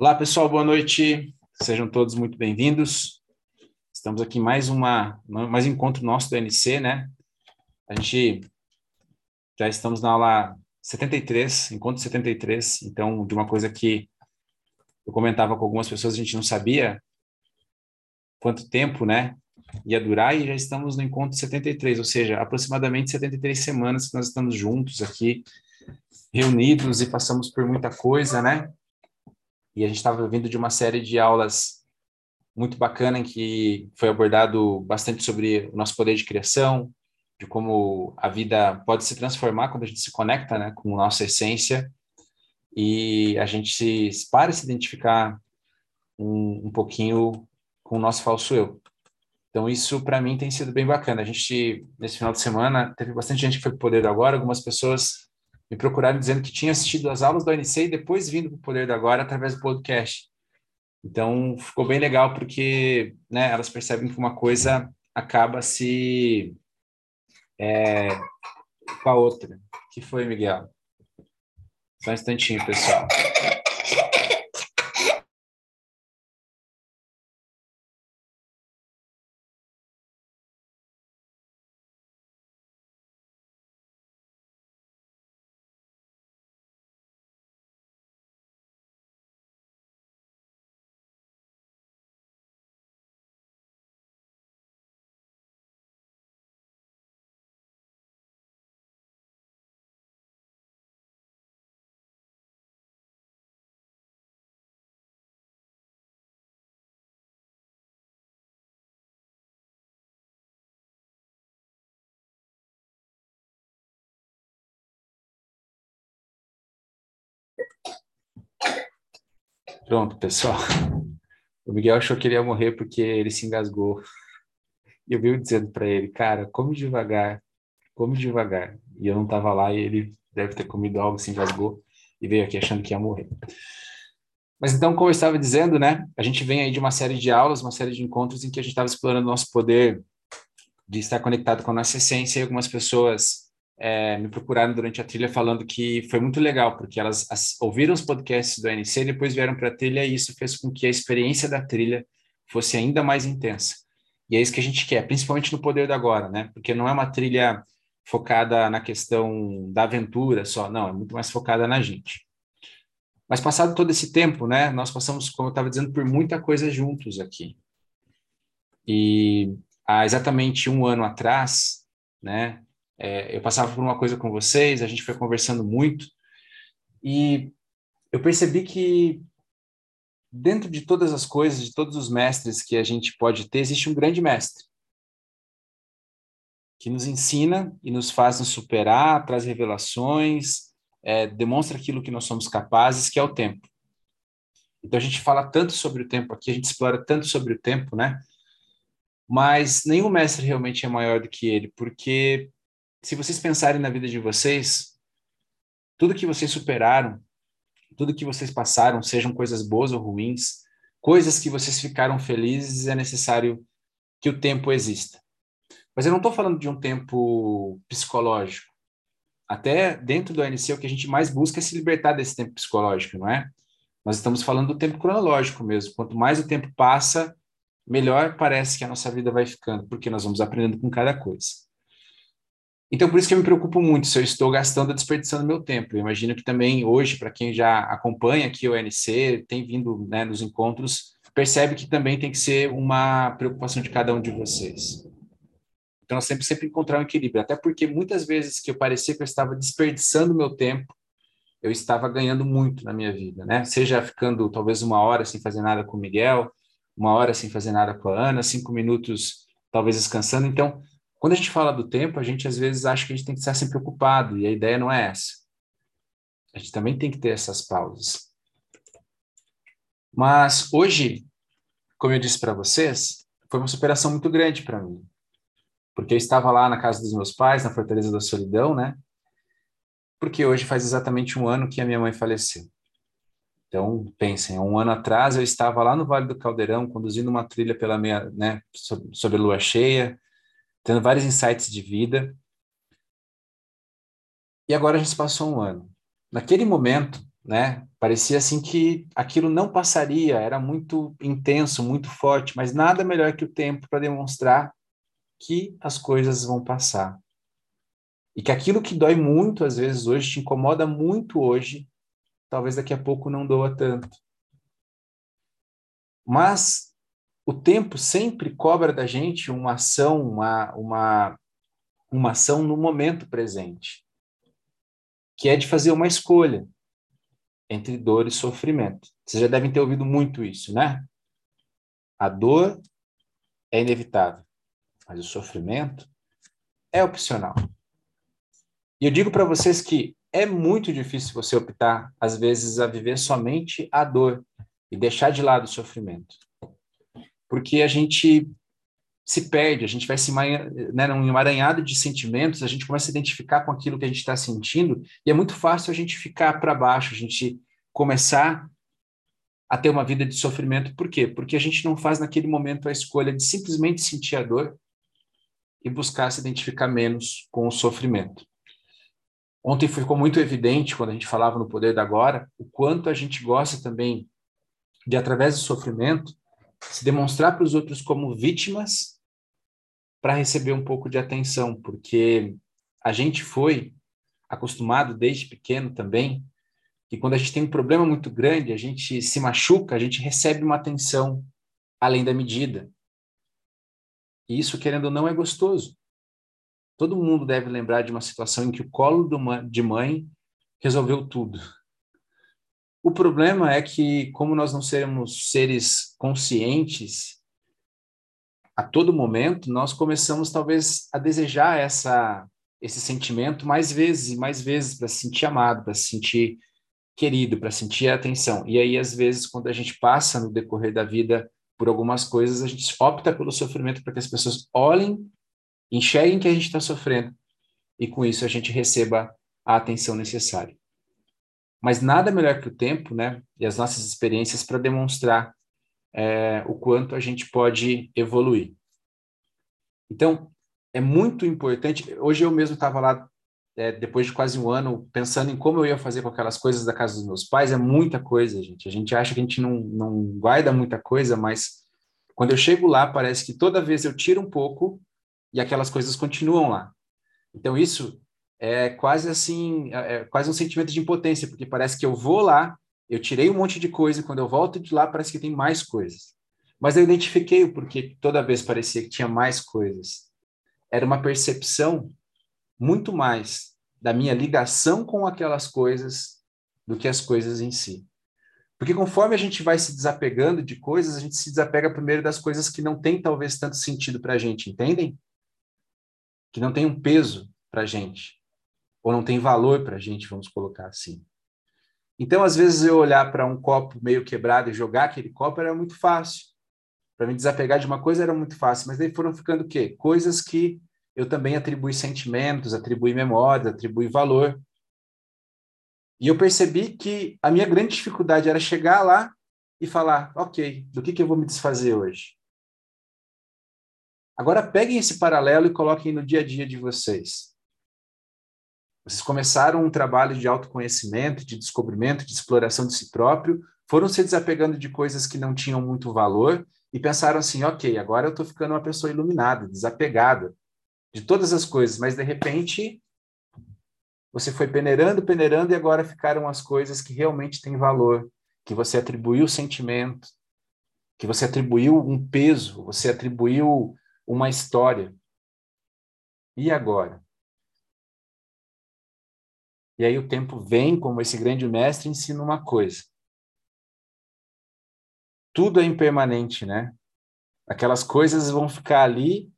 Olá, pessoal, boa noite. Sejam todos muito bem-vindos. Estamos aqui em mais uma mais encontro nosso do NC, né? A gente já estamos na aula 73, encontro 73, então de uma coisa que eu comentava com algumas pessoas, a gente não sabia quanto tempo, né, ia durar e já estamos no encontro 73, ou seja, aproximadamente 73 semanas que nós estamos juntos aqui, reunidos e passamos por muita coisa, né? E a gente estava vindo de uma série de aulas muito bacana em que foi abordado bastante sobre o nosso poder de criação, de como a vida pode se transformar quando a gente se conecta, né, com a nossa essência e a gente se para se identificar um, um pouquinho com o nosso falso eu. Então isso para mim tem sido bem bacana. A gente nesse final de semana teve bastante gente que foi para o Poder do Agora, algumas pessoas me procuraram dizendo que tinha assistido as aulas do ANC e depois vindo para o Poder do Agora através do podcast. Então, ficou bem legal porque né, elas percebem que uma coisa acaba se é, com a outra. que foi, Miguel? Só um instantinho, pessoal. Pronto, pessoal. O Miguel achou que ele ia morrer porque ele se engasgou. E eu vi dizendo para ele, cara, come devagar, come devagar. E eu não estava lá e ele deve ter comido algo, se engasgou e veio aqui achando que ia morrer. Mas então, como eu estava dizendo, né, a gente vem aí de uma série de aulas, uma série de encontros em que a gente estava explorando o nosso poder de estar conectado com a nossa essência e algumas pessoas é, me procuraram durante a trilha falando que foi muito legal, porque elas as, ouviram os podcasts do ANC, depois vieram para a trilha e isso fez com que a experiência da trilha fosse ainda mais intensa. E é isso que a gente quer, principalmente no poder do agora, né? Porque não é uma trilha focada na questão da aventura só, não, é muito mais focada na gente. Mas passado todo esse tempo, né, nós passamos, como eu estava dizendo, por muita coisa juntos aqui. E há exatamente um ano atrás, né, é, eu passava por uma coisa com vocês, a gente foi conversando muito, e eu percebi que dentro de todas as coisas, de todos os mestres que a gente pode ter, existe um grande mestre que nos ensina e nos faz nos superar, traz revelações, é, demonstra aquilo que nós somos capazes, que é o tempo. Então a gente fala tanto sobre o tempo aqui, a gente explora tanto sobre o tempo, né? Mas nenhum mestre realmente é maior do que ele, porque se vocês pensarem na vida de vocês, tudo que vocês superaram, tudo que vocês passaram, sejam coisas boas ou ruins, coisas que vocês ficaram felizes, é necessário que o tempo exista. Mas eu não estou falando de um tempo psicológico. Até dentro do ANC, o que a gente mais busca é se libertar desse tempo psicológico, não é? Nós estamos falando do tempo cronológico mesmo. Quanto mais o tempo passa, melhor parece que a nossa vida vai ficando, porque nós vamos aprendendo com cada coisa. Então, por isso que eu me preocupo muito se eu estou gastando, desperdiçando meu tempo. Eu imagino que também hoje, para quem já acompanha aqui o NC, tem vindo né, nos encontros, percebe que também tem que ser uma preocupação de cada um de vocês. Então, nós sempre, sempre encontrar um equilíbrio, até porque muitas vezes que eu parecia que eu estava desperdiçando meu tempo, eu estava ganhando muito na minha vida, né? Seja ficando talvez uma hora sem fazer nada com o Miguel, uma hora sem fazer nada com a Ana, cinco minutos talvez descansando. Então, quando a gente fala do tempo, a gente às vezes acha que a gente tem que estar sempre ocupado, e a ideia não é essa. A gente também tem que ter essas pausas. Mas hoje, como eu disse para vocês, foi uma superação muito grande para mim. Porque eu estava lá na casa dos meus pais, na Fortaleza da Solidão, né? Porque hoje faz exatamente um ano que a minha mãe faleceu. Então, pensem, um ano atrás eu estava lá no Vale do Caldeirão, conduzindo uma trilha pela minha, né, sobre a lua cheia, tendo vários insights de vida. E agora a gente passou um ano. Naquele momento, né? Parecia assim que aquilo não passaria, era muito intenso, muito forte, mas nada melhor que o tempo para demonstrar que as coisas vão passar. E que aquilo que dói muito às vezes hoje, te incomoda muito hoje, talvez daqui a pouco não doa tanto. Mas o tempo sempre cobra da gente uma ação, uma, uma, uma ação no momento presente, que é de fazer uma escolha entre dor e sofrimento. Vocês já devem ter ouvido muito isso, né? A dor é inevitável, mas o sofrimento é opcional. E eu digo para vocês que é muito difícil você optar, às vezes, a viver somente a dor e deixar de lado o sofrimento. Porque a gente se perde, a gente vai se né, num emaranhado de sentimentos, a gente começa a identificar com aquilo que a gente está sentindo, e é muito fácil a gente ficar para baixo, a gente começar a ter uma vida de sofrimento. Por quê? Porque a gente não faz naquele momento a escolha de simplesmente sentir a dor e buscar se identificar menos com o sofrimento. Ontem ficou muito evidente, quando a gente falava no Poder da Agora, o quanto a gente gosta também de, através do sofrimento, se demonstrar para os outros como vítimas para receber um pouco de atenção, porque a gente foi acostumado desde pequeno também que quando a gente tem um problema muito grande, a gente se machuca, a gente recebe uma atenção além da medida. E isso, querendo ou não, é gostoso. Todo mundo deve lembrar de uma situação em que o colo de mãe resolveu tudo. O problema é que, como nós não seremos seres conscientes, a todo momento nós começamos talvez a desejar essa esse sentimento mais vezes e mais vezes para se sentir amado, para se sentir querido, para sentir atenção. E aí às vezes quando a gente passa no decorrer da vida por algumas coisas, a gente opta pelo sofrimento para que as pessoas olhem, enxerguem que a gente está sofrendo e com isso a gente receba a atenção necessária. Mas nada melhor que o tempo, né, e as nossas experiências para demonstrar é, o quanto a gente pode evoluir. Então, é muito importante. Hoje eu mesmo estava lá, é, depois de quase um ano, pensando em como eu ia fazer com aquelas coisas da casa dos meus pais. É muita coisa, gente. A gente acha que a gente não, não guarda muita coisa, mas quando eu chego lá, parece que toda vez eu tiro um pouco e aquelas coisas continuam lá. Então, isso é quase assim, é, é quase um sentimento de impotência, porque parece que eu vou lá, eu tirei um monte de coisa, e quando eu volto de lá parece que tem mais coisas. Mas eu identifiquei o porquê toda vez parecia que tinha mais coisas. Era uma percepção muito mais da minha ligação com aquelas coisas do que as coisas em si. Porque conforme a gente vai se desapegando de coisas, a gente se desapega primeiro das coisas que não têm talvez tanto sentido para a gente, entendem? Que não tem um peso para a gente ou não tem valor para a gente, vamos colocar assim. Então, às vezes, eu olhar para um copo meio quebrado e jogar aquele copo era muito fácil. Para me desapegar de uma coisa era muito fácil, mas daí foram ficando o quê? Coisas que eu também atribuí sentimentos, atribuí memórias, atribuí valor. E eu percebi que a minha grande dificuldade era chegar lá e falar, ok, do que, que eu vou me desfazer hoje? Agora peguem esse paralelo e coloquem no dia a dia de vocês. Vocês começaram um trabalho de autoconhecimento, de descobrimento, de exploração de si próprio, foram se desapegando de coisas que não tinham muito valor e pensaram assim: ok, agora eu estou ficando uma pessoa iluminada, desapegada de todas as coisas, mas de repente você foi peneirando, peneirando e agora ficaram as coisas que realmente têm valor, que você atribuiu sentimento, que você atribuiu um peso, você atribuiu uma história. E agora? E aí o tempo vem, como esse grande mestre ensina uma coisa. Tudo é impermanente, né? Aquelas coisas vão ficar ali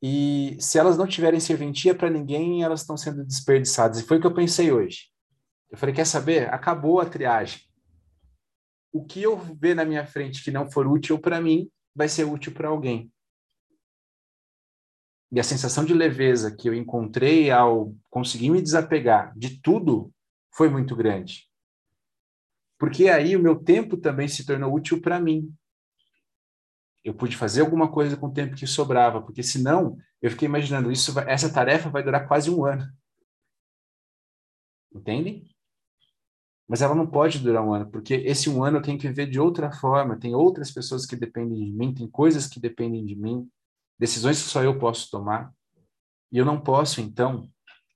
e se elas não tiverem serventia para ninguém, elas estão sendo desperdiçadas. E foi o que eu pensei hoje. Eu falei, quer saber? Acabou a triagem. O que eu ver na minha frente que não for útil para mim, vai ser útil para alguém. E a sensação de leveza que eu encontrei ao conseguir me desapegar de tudo foi muito grande. Porque aí o meu tempo também se tornou útil para mim. Eu pude fazer alguma coisa com o tempo que sobrava, porque senão eu fiquei imaginando isso, essa tarefa vai durar quase um ano. Entendem? Mas ela não pode durar um ano, porque esse um ano eu tenho que viver de outra forma, tem outras pessoas que dependem de mim, tem coisas que dependem de mim, decisões que só eu posso tomar. E eu não posso, então,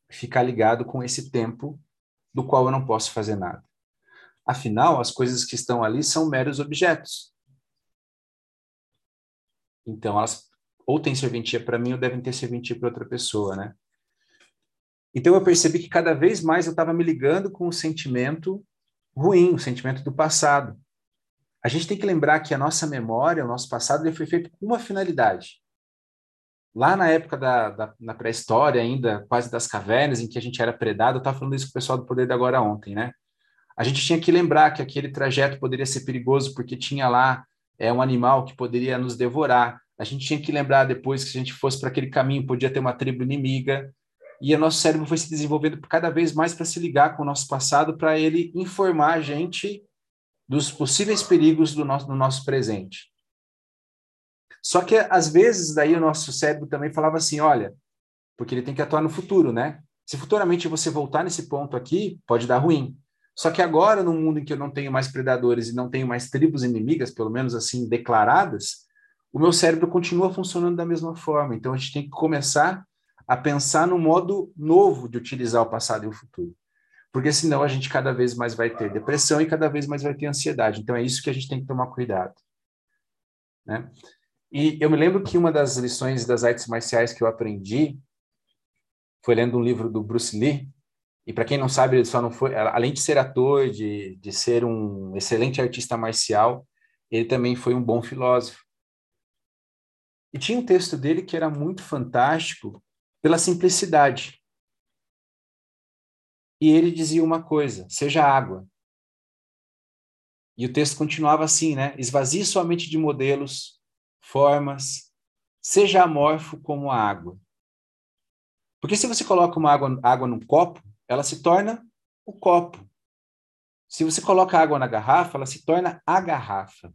ficar ligado com esse tempo do qual eu não posso fazer nada. Afinal, as coisas que estão ali são meros objetos. Então, elas ou têm serventia para mim ou devem ter serventia para outra pessoa, né? Então, eu percebi que cada vez mais eu estava me ligando com o sentimento ruim, o sentimento do passado. A gente tem que lembrar que a nossa memória, o nosso passado, ele foi feito com uma finalidade. Lá na época da, da na pré-história ainda, quase das cavernas, em que a gente era predado, eu estava falando isso com o pessoal do Poder da Agora ontem, né? A gente tinha que lembrar que aquele trajeto poderia ser perigoso porque tinha lá é, um animal que poderia nos devorar. A gente tinha que lembrar depois que se a gente fosse para aquele caminho, podia ter uma tribo inimiga. E o nosso cérebro foi se desenvolvendo cada vez mais para se ligar com o nosso passado, para ele informar a gente dos possíveis perigos do nosso, do nosso presente. Só que, às vezes, daí o nosso cérebro também falava assim, olha, porque ele tem que atuar no futuro, né? Se futuramente você voltar nesse ponto aqui, pode dar ruim. Só que agora, no mundo em que eu não tenho mais predadores e não tenho mais tribos inimigas, pelo menos assim, declaradas, o meu cérebro continua funcionando da mesma forma. Então, a gente tem que começar a pensar no modo novo de utilizar o passado e o futuro. Porque senão a gente cada vez mais vai ter depressão e cada vez mais vai ter ansiedade. Então, é isso que a gente tem que tomar cuidado. Né? E eu me lembro que uma das lições das artes marciais que eu aprendi foi lendo um livro do Bruce Lee. E para quem não sabe, ele só não foi, além de ser ator, de, de ser um excelente artista marcial, ele também foi um bom filósofo. E tinha um texto dele que era muito fantástico pela simplicidade. E ele dizia uma coisa: seja água. E o texto continuava assim, né? Esvazie somente de modelos, formas, seja amorfo como a água. Porque se você coloca uma água, água num copo, ela se torna o copo. Se você coloca água na garrafa, ela se torna a garrafa.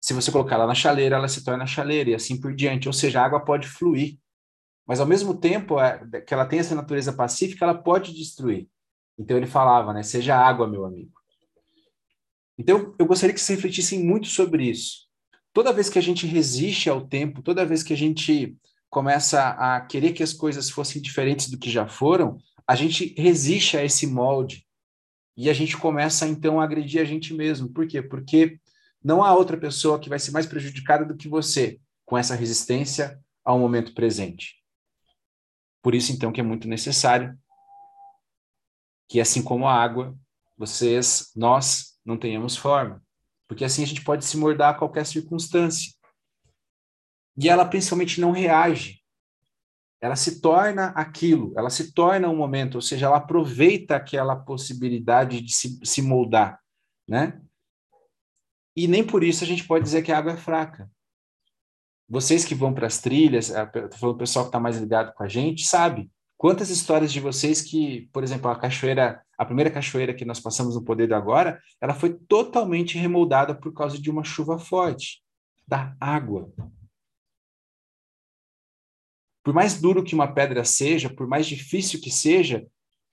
Se você colocar ela na chaleira, ela se torna a chaleira e assim por diante. Ou seja, a água pode fluir. Mas ao mesmo tempo é, que ela tem essa natureza pacífica, ela pode destruir. Então ele falava, né? Seja água, meu amigo. Então eu gostaria que vocês refletissem muito sobre isso toda vez que a gente resiste ao tempo, toda vez que a gente começa a querer que as coisas fossem diferentes do que já foram, a gente resiste a esse molde e a gente começa então a agredir a gente mesmo. Por quê? Porque não há outra pessoa que vai ser mais prejudicada do que você com essa resistência ao momento presente. Por isso então que é muito necessário que assim como a água, vocês, nós não tenhamos forma porque assim a gente pode se mordar a qualquer circunstância. E ela principalmente não reage. Ela se torna aquilo, ela se torna um momento, ou seja, ela aproveita aquela possibilidade de se, se moldar, né? E nem por isso a gente pode dizer que a água é fraca. Vocês que vão para as trilhas, o pessoal que está mais ligado com a gente, sabe Quantas histórias de vocês que, por exemplo, a cachoeira, a primeira cachoeira que nós passamos no Poder do Agora, ela foi totalmente remoldada por causa de uma chuva forte, da água. Por mais duro que uma pedra seja, por mais difícil que seja,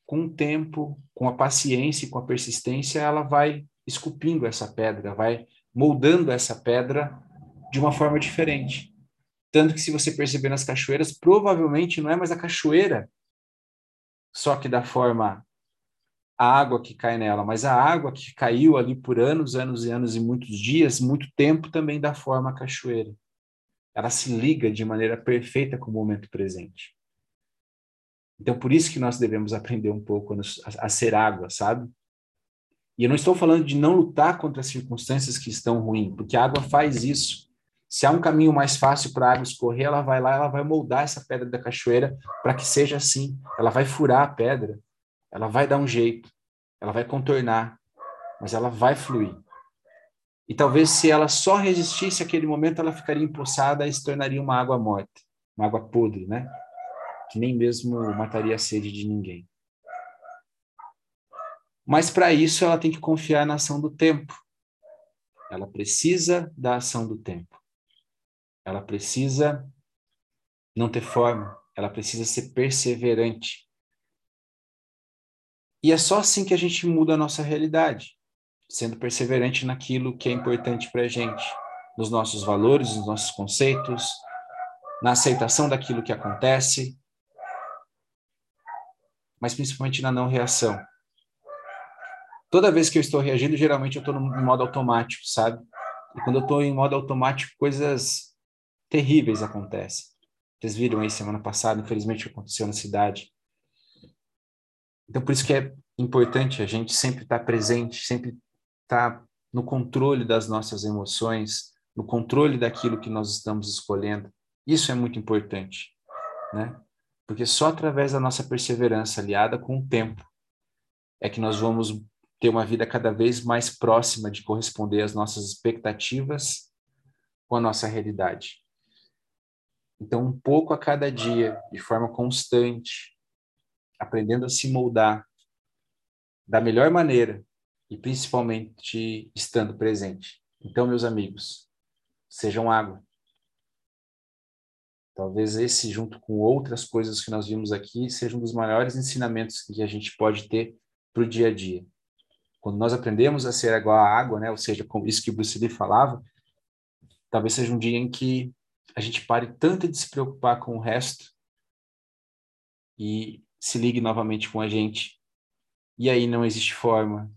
com o tempo, com a paciência e com a persistência, ela vai esculpindo essa pedra, vai moldando essa pedra de uma forma diferente. Tanto que, se você perceber nas cachoeiras, provavelmente não é mais a cachoeira, só que da forma a água que cai nela, mas a água que caiu ali por anos, anos e anos e muitos dias, muito tempo, também da forma cachoeira. Ela se liga de maneira perfeita com o momento presente. Então, por isso que nós devemos aprender um pouco a, a ser água, sabe? E eu não estou falando de não lutar contra as circunstâncias que estão ruins, porque a água faz isso. Se há um caminho mais fácil para a água escorrer, ela vai lá, ela vai moldar essa pedra da cachoeira para que seja assim. Ela vai furar a pedra, ela vai dar um jeito, ela vai contornar, mas ela vai fluir. E talvez se ela só resistisse aquele momento, ela ficaria empoçada e se tornaria uma água morta, uma água podre, né? Que nem mesmo mataria a sede de ninguém. Mas para isso ela tem que confiar na ação do tempo. Ela precisa da ação do tempo. Ela precisa não ter forma, ela precisa ser perseverante. E é só assim que a gente muda a nossa realidade, sendo perseverante naquilo que é importante para a gente, nos nossos valores, nos nossos conceitos, na aceitação daquilo que acontece, mas principalmente na não reação. Toda vez que eu estou reagindo, geralmente eu estou no modo automático, sabe? E quando eu estou em modo automático, coisas terríveis acontecem. Vocês viram aí semana passada, infelizmente, aconteceu na cidade. Então, por isso que é importante a gente sempre estar presente, sempre estar no controle das nossas emoções, no controle daquilo que nós estamos escolhendo. Isso é muito importante, né? Porque só através da nossa perseverança aliada com o tempo é que nós vamos ter uma vida cada vez mais próxima de corresponder às nossas expectativas com a nossa realidade. Então, um pouco a cada dia, de forma constante, aprendendo a se moldar da melhor maneira e principalmente estando presente. Então, meus amigos, sejam água. Talvez esse, junto com outras coisas que nós vimos aqui, seja um dos maiores ensinamentos que a gente pode ter para o dia a dia. Quando nós aprendemos a ser igual à água, né, ou seja, como isso que o Bruce Lee falava, talvez seja um dia em que a gente pare tanto de se preocupar com o resto e se ligue novamente com a gente. E aí não existe forma,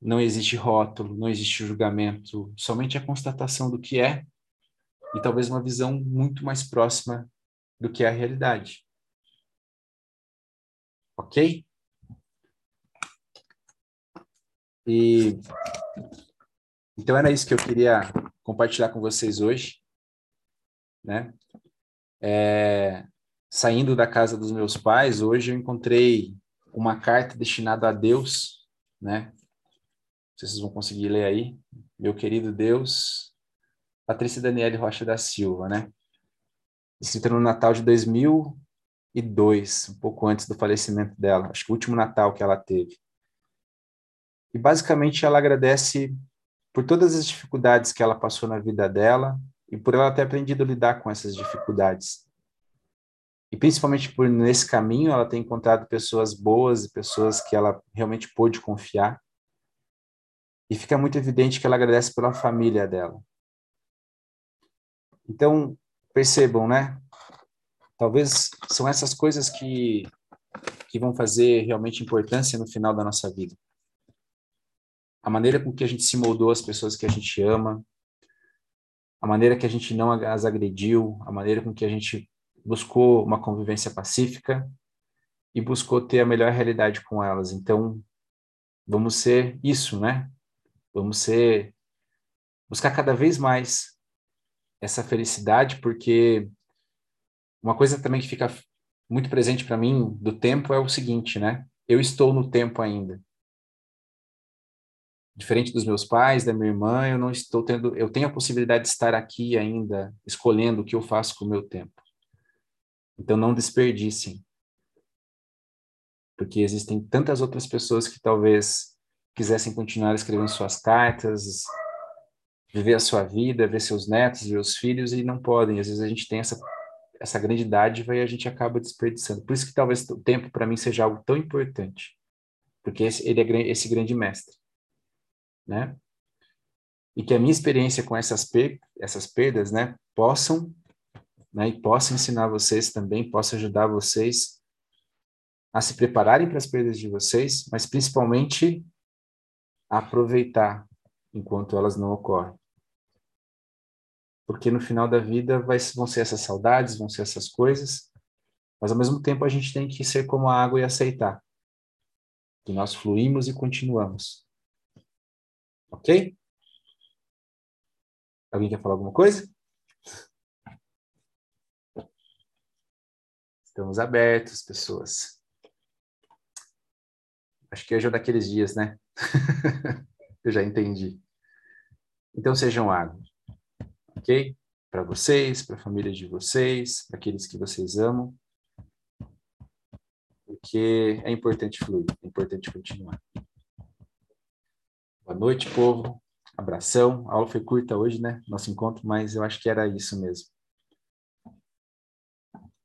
não existe rótulo, não existe julgamento, somente a constatação do que é e talvez uma visão muito mais próxima do que é a realidade. Ok? E então era isso que eu queria compartilhar com vocês hoje, né? É, saindo da casa dos meus pais, hoje eu encontrei uma carta destinada a Deus, né? Não sei se vocês vão conseguir ler aí. Meu querido Deus, Patrícia Daniele Rocha da Silva, né? Escrita no Natal de 2002, um pouco antes do falecimento dela, acho que o último Natal que ela teve. E basicamente ela agradece por todas as dificuldades que ela passou na vida dela e por ela ter aprendido a lidar com essas dificuldades. E principalmente por nesse caminho ela ter encontrado pessoas boas e pessoas que ela realmente pôde confiar. E fica muito evidente que ela agradece pela família dela, então, percebam, né? Talvez são essas coisas que, que vão fazer realmente importância no final da nossa vida. A maneira com que a gente se moldou as pessoas que a gente ama, a maneira que a gente não as agrediu, a maneira com que a gente buscou uma convivência pacífica e buscou ter a melhor realidade com elas. Então, vamos ser isso, né? Vamos ser buscar cada vez mais essa felicidade, porque uma coisa também que fica muito presente para mim do tempo é o seguinte, né? Eu estou no tempo ainda. Diferente dos meus pais, da minha irmã, eu não estou tendo, eu tenho a possibilidade de estar aqui ainda, escolhendo o que eu faço com o meu tempo. Então não desperdicem. Porque existem tantas outras pessoas que talvez quisessem continuar escrevendo suas cartas, viver a sua vida, ver seus netos, ver os filhos e não podem. Às vezes a gente tem essa essa grande dádiva e a gente acaba desperdiçando. Por isso que talvez o tempo para mim seja algo tão importante, porque esse, ele é esse grande mestre, né? E que a minha experiência com essas per essas perdas, né, possam, né, e possa ensinar vocês também, possa ajudar vocês a se prepararem para as perdas de vocês, mas principalmente a aproveitar enquanto elas não ocorrem porque no final da vida vai, vão ser essas saudades, vão ser essas coisas, mas ao mesmo tempo a gente tem que ser como a água e aceitar que nós fluímos e continuamos. Ok? Alguém quer falar alguma coisa? Estamos abertos, pessoas. Acho que hoje é daqueles dias, né? Eu já entendi. Então sejam água ok? Para vocês, para a família de vocês, para aqueles que vocês amam. Porque é importante fluir, é importante continuar. Boa noite, povo. Abração. A aula foi curta hoje, né? Nosso encontro, mas eu acho que era isso mesmo.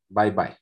Bye, bye.